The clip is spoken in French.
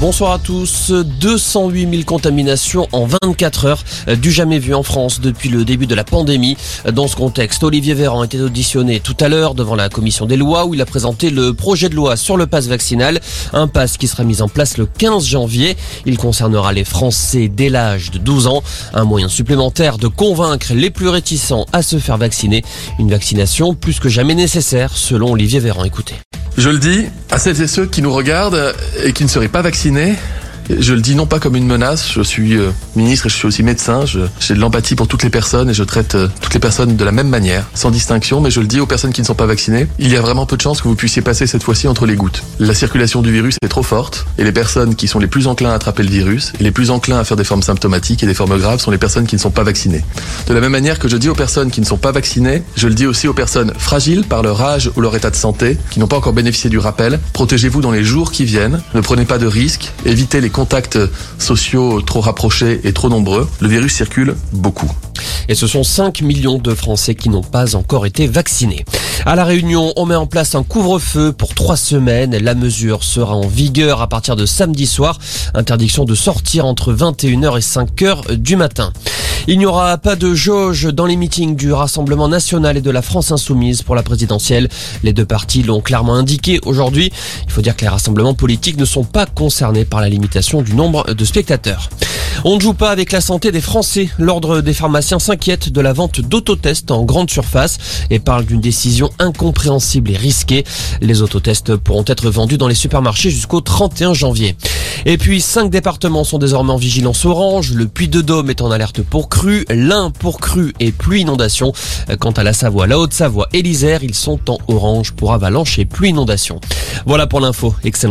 Bonsoir à tous. 208 000 contaminations en 24 heures, du jamais vu en France depuis le début de la pandémie. Dans ce contexte, Olivier Véran était auditionné tout à l'heure devant la commission des lois où il a présenté le projet de loi sur le pass vaccinal. Un pass qui sera mis en place le 15 janvier. Il concernera les Français dès l'âge de 12 ans. Un moyen supplémentaire de convaincre les plus réticents à se faire vacciner. Une vaccination plus que jamais nécessaire selon Olivier Véran. Écoutez. Je le dis à celles et ceux qui nous regardent et qui ne seraient pas vaccinés, je le dis non pas comme une menace, je suis euh, ministre et je suis aussi médecin, j'ai de l'empathie pour toutes les personnes et je traite euh, toutes les personnes de la même manière, sans distinction, mais je le dis aux personnes qui ne sont pas vaccinées, il y a vraiment peu de chances que vous puissiez passer cette fois-ci entre les gouttes. La circulation du virus est trop forte et les personnes qui sont les plus enclins à attraper le virus et les plus enclins à faire des formes symptomatiques et des formes graves sont les personnes qui ne sont pas vaccinées. De la même manière que je dis aux personnes qui ne sont pas vaccinées, je le dis aussi aux personnes fragiles par leur âge ou leur état de santé, qui n'ont pas encore bénéficié du rappel, protégez-vous dans les jours qui viennent, ne prenez pas de risques, évitez les contacts sociaux trop rapprochés et trop nombreux, le virus circule beaucoup. Et ce sont 5 millions de Français qui n'ont pas encore été vaccinés. À La Réunion, on met en place un couvre-feu pour trois semaines. La mesure sera en vigueur à partir de samedi soir. Interdiction de sortir entre 21h et 5h du matin. Il n'y aura pas de jauge dans les meetings du Rassemblement national et de la France insoumise pour la présidentielle. Les deux partis l'ont clairement indiqué aujourd'hui. Il faut dire que les rassemblements politiques ne sont pas concernés par la limitation du nombre de spectateurs. On ne joue pas avec la santé des Français. L'ordre des pharmaciens s'inquiète de la vente d'autotests en grande surface et parle d'une décision incompréhensible et risquée. Les autotests pourront être vendus dans les supermarchés jusqu'au 31 janvier. Et puis, cinq départements sont désormais en vigilance orange. Le Puy-de-Dôme est en alerte pour crue, l'Ain pour crue et pluie inondation. Quant à la Savoie, la Haute-Savoie et l'Isère, ils sont en orange pour avalanche et pluie inondation. Voilà pour l'info. Excellent.